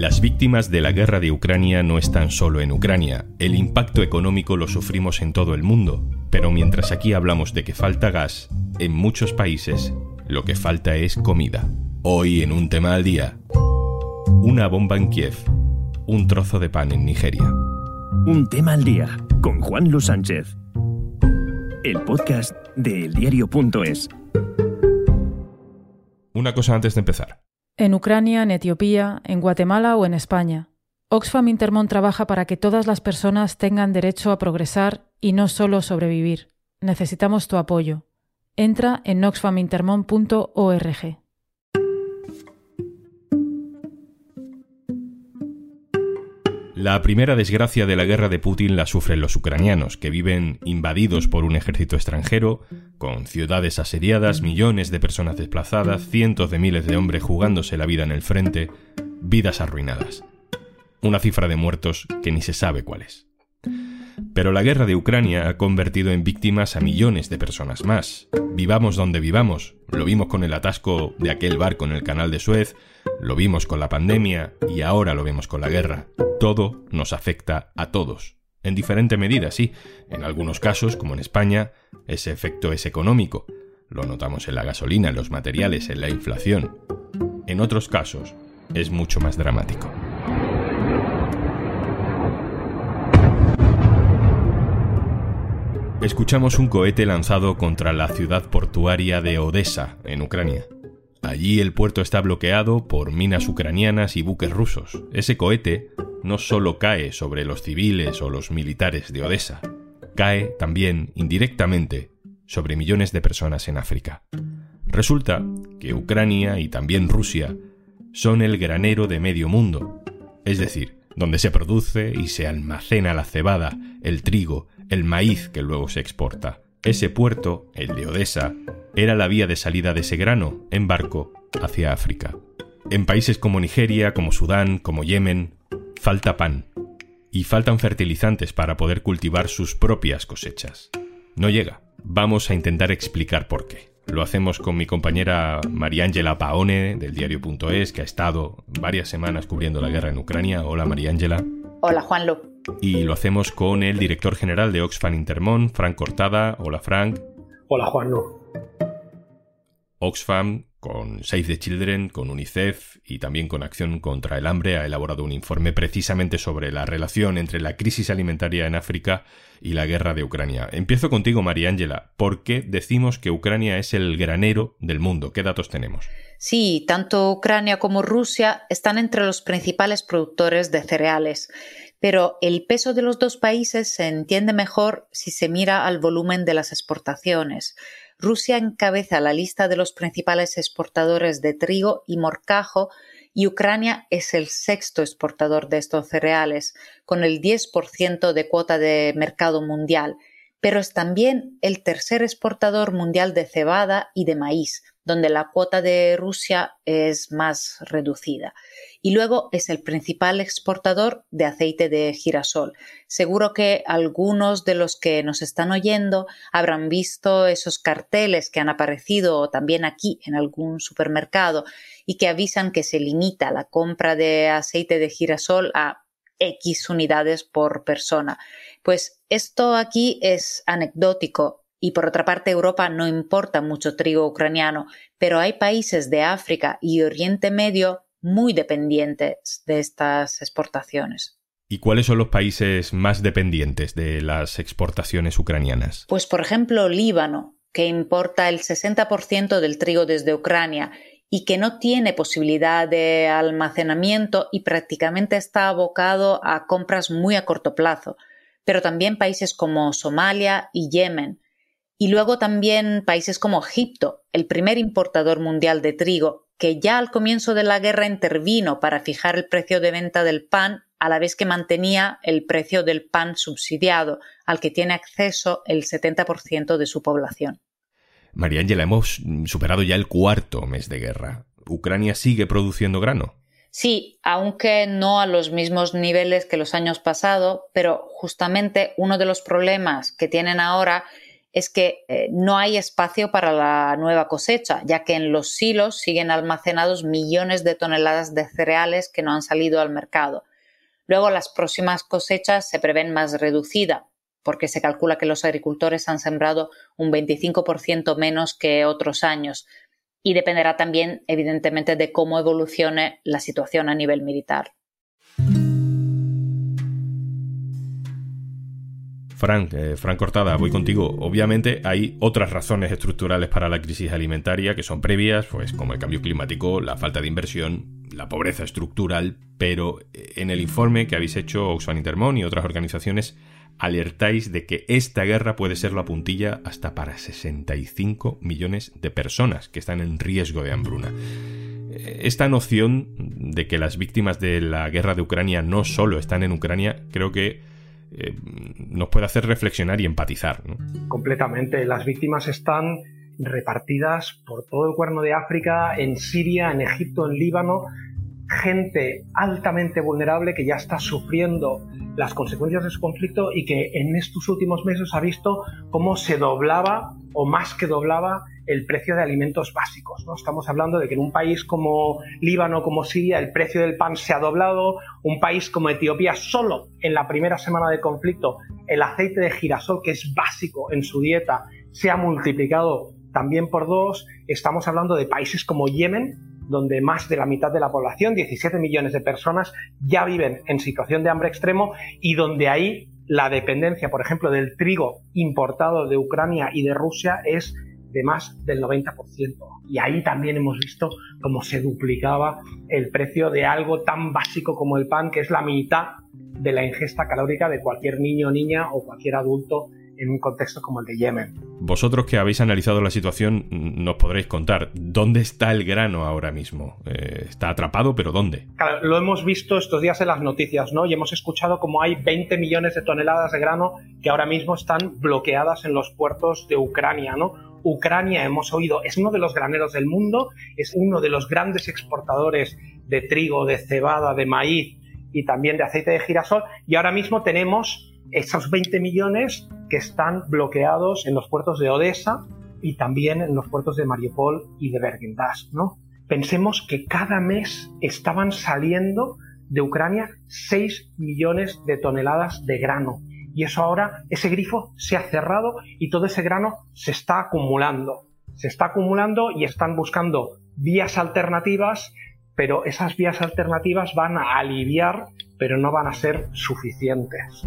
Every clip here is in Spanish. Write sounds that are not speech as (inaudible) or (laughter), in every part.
Las víctimas de la guerra de Ucrania no están solo en Ucrania, el impacto económico lo sufrimos en todo el mundo, pero mientras aquí hablamos de que falta gas, en muchos países lo que falta es comida. Hoy en un tema al día, una bomba en Kiev, un trozo de pan en Nigeria. Un tema al día con Juan Luis Sánchez. El podcast de eldiario.es. Una cosa antes de empezar. En Ucrania, en Etiopía, en Guatemala o en España. Oxfam Intermón trabaja para que todas las personas tengan derecho a progresar y no solo sobrevivir. Necesitamos tu apoyo. Entra en oxfamintermon.org. La primera desgracia de la guerra de Putin la sufren los ucranianos, que viven invadidos por un ejército extranjero, con ciudades asediadas, millones de personas desplazadas, cientos de miles de hombres jugándose la vida en el frente, vidas arruinadas. Una cifra de muertos que ni se sabe cuál es. Pero la guerra de Ucrania ha convertido en víctimas a millones de personas más. Vivamos donde vivamos. Lo vimos con el atasco de aquel barco en el canal de Suez, lo vimos con la pandemia y ahora lo vemos con la guerra. Todo nos afecta a todos. En diferente medida, sí. En algunos casos, como en España, ese efecto es económico. Lo notamos en la gasolina, en los materiales, en la inflación. En otros casos, es mucho más dramático. Escuchamos un cohete lanzado contra la ciudad portuaria de Odessa, en Ucrania. Allí el puerto está bloqueado por minas ucranianas y buques rusos. Ese cohete no solo cae sobre los civiles o los militares de Odessa, cae también indirectamente sobre millones de personas en África. Resulta que Ucrania y también Rusia son el granero de medio mundo, es decir, donde se produce y se almacena la cebada, el trigo, el maíz que luego se exporta. Ese puerto, el de Odessa, era la vía de salida de ese grano en barco hacia África. En países como Nigeria, como Sudán, como Yemen, falta pan y faltan fertilizantes para poder cultivar sus propias cosechas. No llega. Vamos a intentar explicar por qué. Lo hacemos con mi compañera Mariángela Paone del diario.es, que ha estado varias semanas cubriendo la guerra en Ucrania. Hola Mariángela. Hola Juanlo. Y lo hacemos con el director general de Oxfam Intermón, Frank Cortada. Hola Frank. Hola Juanlo. Oxfam, con Save the Children, con UNICEF y también con Acción contra el Hambre, ha elaborado un informe precisamente sobre la relación entre la crisis alimentaria en África y la guerra de Ucrania. Empiezo contigo, María Ángela. ¿Por qué decimos que Ucrania es el granero del mundo? ¿Qué datos tenemos? Sí, tanto Ucrania como Rusia están entre los principales productores de cereales, pero el peso de los dos países se entiende mejor si se mira al volumen de las exportaciones. Rusia encabeza la lista de los principales exportadores de trigo y morcajo y Ucrania es el sexto exportador de estos cereales, con el 10% de cuota de mercado mundial, pero es también el tercer exportador mundial de cebada y de maíz, donde la cuota de Rusia es más reducida y luego es el principal exportador de aceite de girasol. Seguro que algunos de los que nos están oyendo habrán visto esos carteles que han aparecido también aquí en algún supermercado y que avisan que se limita la compra de aceite de girasol a X unidades por persona. Pues esto aquí es anecdótico y por otra parte Europa no importa mucho trigo ucraniano, pero hay países de África y Oriente Medio muy dependientes de estas exportaciones. ¿Y cuáles son los países más dependientes de las exportaciones ucranianas? Pues, por ejemplo, Líbano, que importa el 60% del trigo desde Ucrania y que no tiene posibilidad de almacenamiento y prácticamente está abocado a compras muy a corto plazo, pero también países como Somalia y Yemen, y luego también países como Egipto, el primer importador mundial de trigo, que ya al comienzo de la guerra intervino para fijar el precio de venta del pan a la vez que mantenía el precio del pan subsidiado, al que tiene acceso el 70% de su población. María Ángela, hemos superado ya el cuarto mes de guerra. ¿Ucrania sigue produciendo grano? Sí, aunque no a los mismos niveles que los años pasados, pero justamente uno de los problemas que tienen ahora es que eh, no hay espacio para la nueva cosecha, ya que en los silos siguen almacenados millones de toneladas de cereales que no han salido al mercado. Luego las próximas cosechas se prevén más reducida, porque se calcula que los agricultores han sembrado un 25% menos que otros años, y dependerá también, evidentemente, de cómo evolucione la situación a nivel militar. Frank, eh, Frank Cortada, voy contigo. Obviamente hay otras razones estructurales para la crisis alimentaria que son previas, pues como el cambio climático, la falta de inversión, la pobreza estructural, pero eh, en el informe que habéis hecho Oxfam Intermón y otras organizaciones alertáis de que esta guerra puede ser la puntilla hasta para 65 millones de personas que están en riesgo de hambruna. Eh, esta noción de que las víctimas de la guerra de Ucrania no solo están en Ucrania, creo que eh, nos puede hacer reflexionar y empatizar. Completamente. Las víctimas están repartidas por todo el cuerno de África, en Siria, en Egipto, en Líbano, gente altamente vulnerable que ya está sufriendo las consecuencias de su conflicto y que en estos últimos meses ha visto cómo se doblaba o más que doblaba el precio de alimentos básicos. ¿no? Estamos hablando de que en un país como Líbano, como Siria, el precio del pan se ha doblado, un país como Etiopía, solo en la primera semana de conflicto, el aceite de girasol, que es básico en su dieta, se ha multiplicado también por dos. Estamos hablando de países como Yemen, donde más de la mitad de la población, 17 millones de personas, ya viven en situación de hambre extremo y donde ahí la dependencia, por ejemplo, del trigo importado de Ucrania y de Rusia es de más del 90%. Y ahí también hemos visto cómo se duplicaba el precio de algo tan básico como el pan, que es la mitad de la ingesta calórica de cualquier niño niña o cualquier adulto en un contexto como el de Yemen. Vosotros que habéis analizado la situación nos podréis contar dónde está el grano ahora mismo. Eh, está atrapado, pero ¿dónde? Claro, lo hemos visto estos días en las noticias, ¿no? Y hemos escuchado como hay 20 millones de toneladas de grano que ahora mismo están bloqueadas en los puertos de Ucrania, ¿no? Ucrania, hemos oído, es uno de los graneros del mundo, es uno de los grandes exportadores de trigo, de cebada, de maíz y también de aceite de girasol. Y ahora mismo tenemos esos 20 millones que están bloqueados en los puertos de Odessa y también en los puertos de Mariupol y de Bergendask, ¿no? Pensemos que cada mes estaban saliendo de Ucrania 6 millones de toneladas de grano. Y eso ahora, ese grifo se ha cerrado y todo ese grano se está acumulando. Se está acumulando y están buscando vías alternativas, pero esas vías alternativas van a aliviar, pero no van a ser suficientes.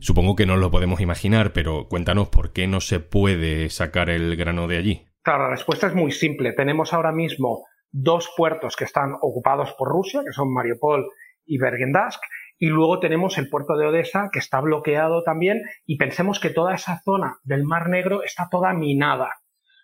Supongo que no lo podemos imaginar, pero cuéntanos por qué no se puede sacar el grano de allí. Claro, la respuesta es muy simple. Tenemos ahora mismo dos puertos que están ocupados por Rusia, que son Mariupol y Bergendask, y luego tenemos el puerto de Odessa, que está bloqueado también, y pensemos que toda esa zona del Mar Negro está toda minada.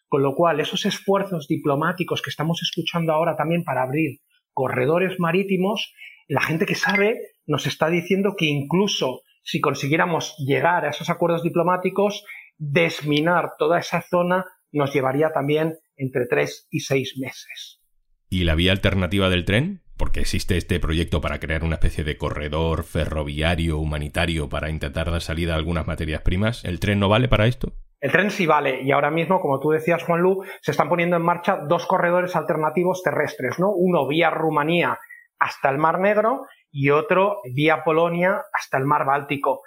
Con lo cual, esos esfuerzos diplomáticos que estamos escuchando ahora también para abrir corredores marítimos, la gente que sabe nos está diciendo que incluso si consiguiéramos llegar a esos acuerdos diplomáticos, desminar toda esa zona nos llevaría también entre tres y seis meses. ¿Y la vía alternativa del tren? Porque existe este proyecto para crear una especie de corredor ferroviario humanitario para intentar dar salida a algunas materias primas. ¿El tren no vale para esto? El tren sí vale y ahora mismo, como tú decías, Juan Lu, se están poniendo en marcha dos corredores alternativos terrestres, ¿no? Uno vía Rumanía hasta el Mar Negro y otro vía Polonia hasta el mar Báltico.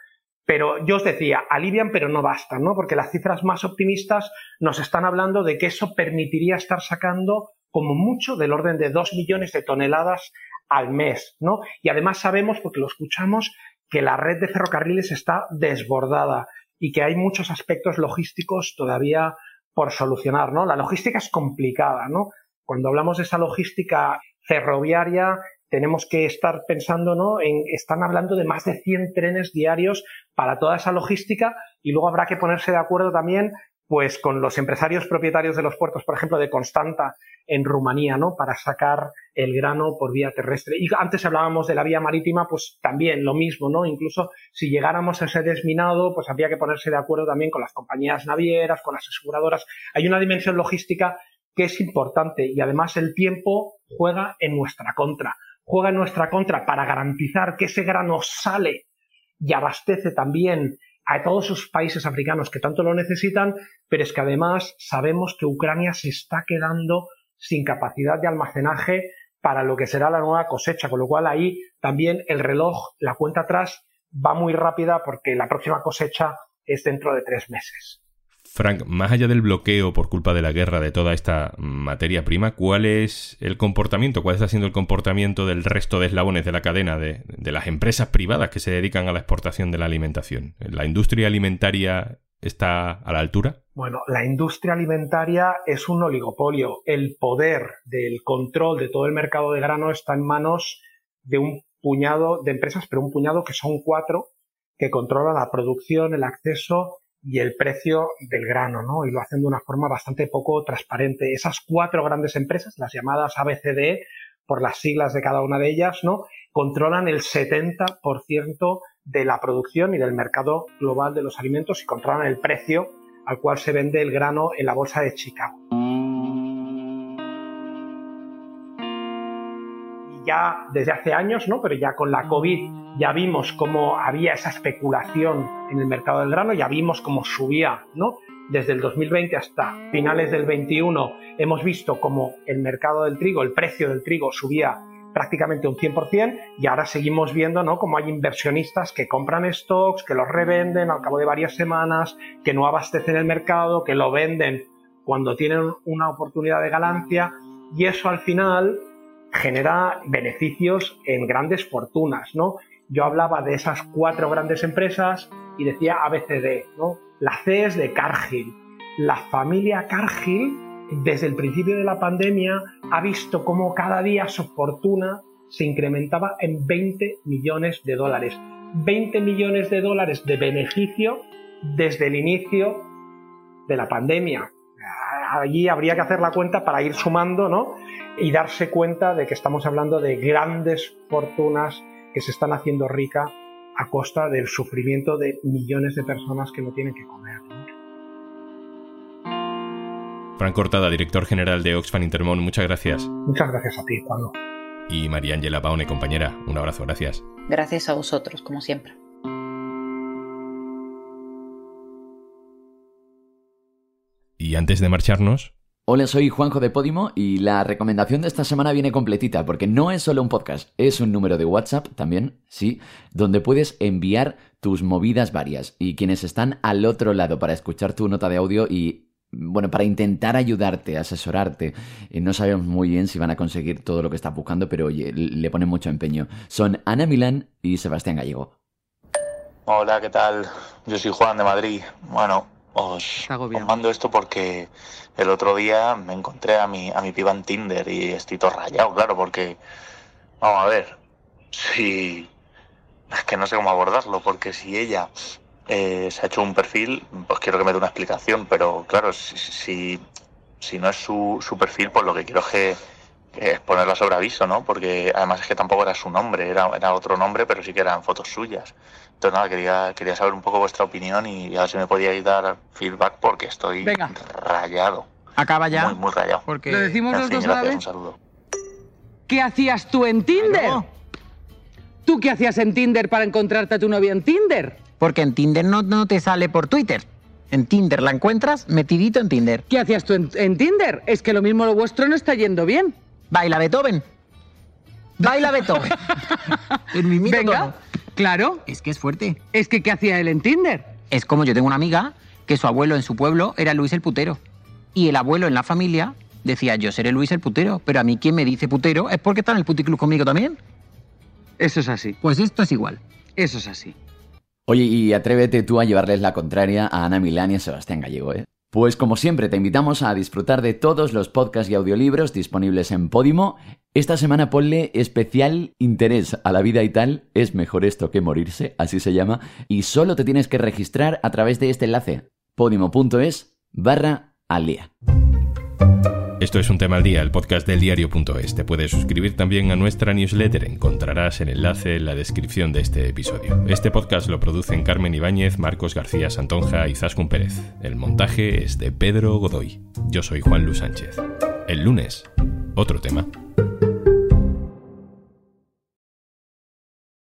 Pero yo os decía, alivian pero no bastan, ¿no? Porque las cifras más optimistas nos están hablando de que eso permitiría estar sacando como mucho del orden de dos millones de toneladas al mes, ¿no? Y además sabemos, porque lo escuchamos, que la red de ferrocarriles está desbordada y que hay muchos aspectos logísticos todavía por solucionar, ¿no? La logística es complicada, ¿no? Cuando hablamos de esa logística ferroviaria, tenemos que estar pensando, ¿no? En, están hablando de más de 100 trenes diarios para toda esa logística y luego habrá que ponerse de acuerdo también pues con los empresarios propietarios de los puertos, por ejemplo, de Constanta en Rumanía, ¿no? Para sacar el grano por vía terrestre. Y antes hablábamos de la vía marítima, pues también lo mismo, ¿no? Incluso si llegáramos a ese desminado, pues habría que ponerse de acuerdo también con las compañías navieras, con las aseguradoras. Hay una dimensión logística que es importante y además el tiempo juega en nuestra contra juega en nuestra contra para garantizar que ese grano sale y abastece también a todos esos países africanos que tanto lo necesitan, pero es que además sabemos que Ucrania se está quedando sin capacidad de almacenaje para lo que será la nueva cosecha, con lo cual ahí también el reloj, la cuenta atrás va muy rápida porque la próxima cosecha es dentro de tres meses. Frank, más allá del bloqueo por culpa de la guerra de toda esta materia prima, ¿cuál es el comportamiento? ¿Cuál está siendo el comportamiento del resto de eslabones de la cadena de, de las empresas privadas que se dedican a la exportación de la alimentación? ¿La industria alimentaria está a la altura? Bueno, la industria alimentaria es un oligopolio. El poder del control de todo el mercado de grano está en manos de un puñado de empresas, pero un puñado que son cuatro que controlan la producción, el acceso y el precio del grano, ¿no? Y lo hacen de una forma bastante poco transparente. Esas cuatro grandes empresas, las llamadas ABCD, por las siglas de cada una de ellas, ¿no? Controlan el 70% de la producción y del mercado global de los alimentos y controlan el precio al cual se vende el grano en la bolsa de Chicago. Ya desde hace años, ¿no? Pero ya con la COVID ya vimos cómo había esa especulación en el mercado del grano, ya vimos cómo subía, ¿no? Desde el 2020 hasta finales del 21 hemos visto cómo el mercado del trigo, el precio del trigo subía prácticamente un 100% y ahora seguimos viendo ¿no? como hay inversionistas que compran stocks, que los revenden al cabo de varias semanas, que no abastecen el mercado, que lo venden cuando tienen una oportunidad de ganancia y eso al final genera beneficios en grandes fortunas, ¿no? Yo hablaba de esas cuatro grandes empresas y decía ABCD, ¿no? La C es de Cargill. La familia Cargill desde el principio de la pandemia ha visto cómo cada día su fortuna se incrementaba en 20 millones de dólares. 20 millones de dólares de beneficio desde el inicio de la pandemia. Allí habría que hacer la cuenta para ir sumando, ¿no? Y darse cuenta de que estamos hablando de grandes fortunas que se están haciendo rica a costa del sufrimiento de millones de personas que no tienen que comer. Fran Cortada, director general de Oxfam Intermón, muchas gracias. Muchas gracias a ti, Juan. Y María Ángela Paone, compañera, un abrazo, gracias. Gracias a vosotros, como siempre. Y antes de marcharnos, Hola, soy Juanjo de Podimo y la recomendación de esta semana viene completita porque no es solo un podcast, es un número de WhatsApp también, sí, donde puedes enviar tus movidas varias y quienes están al otro lado para escuchar tu nota de audio y bueno, para intentar ayudarte, asesorarte. Eh, no sabemos muy bien si van a conseguir todo lo que estás buscando, pero oye, le ponen mucho empeño. Son Ana Milán y Sebastián Gallego. Hola, ¿qué tal? Yo soy Juan de Madrid. Bueno, os, os mando esto porque el otro día me encontré a mi, a mi piba en Tinder y estoy todo rayado, claro, porque... Vamos a ver, si... Es que no sé cómo abordarlo, porque si ella eh, se ha hecho un perfil, pues quiero que me dé una explicación, pero claro, si, si, no es su, su, perfil, pues lo que quiero es que, es ponerla sobre aviso, ¿no? Porque además es que tampoco era su nombre, era, era otro nombre, pero sí que eran fotos suyas. Entonces nada, quería, quería saber un poco vuestra opinión y a ver si me podíais dar feedback porque estoy rayado. Acaba ya. Muy, muy rayado. Porque... ¿Lo decimos en los fin, dos gracias, a la vez? un saludo. ¿Qué hacías tú en Tinder? ¿Tú qué hacías en Tinder para encontrarte a tu novia en Tinder? Porque en Tinder no, no te sale por Twitter. En Tinder la encuentras metidito en Tinder. ¿Qué hacías tú en, en Tinder? Es que lo mismo lo vuestro no está yendo bien. Baila Beethoven. Baila Beethoven. (laughs) en mi Venga, tono. claro. Es que es fuerte. Es que ¿qué hacía él en Tinder? Es como yo tengo una amiga que su abuelo en su pueblo era Luis el putero. Y el abuelo en la familia decía, yo seré Luis el putero, pero a mí quien me dice putero es porque está en el puticlub conmigo también. Eso es así. Pues esto es igual. Eso es así. Oye, y atrévete tú a llevarles la contraria a Ana Milán y a Sebastián Gallego, ¿eh? Pues como siempre, te invitamos a disfrutar de todos los podcasts y audiolibros disponibles en Podimo. Esta semana ponle especial interés a la vida y tal, es mejor esto que morirse, así se llama, y solo te tienes que registrar a través de este enlace, podimo.es barra al. Esto es un tema al día, el podcast del diario.es. Te puedes suscribir también a nuestra newsletter. Encontrarás el enlace en la descripción de este episodio. Este podcast lo producen Carmen Ibáñez, Marcos García Santonja y Zascun Pérez. El montaje es de Pedro Godoy. Yo soy Juan Luis Sánchez. El lunes, otro tema.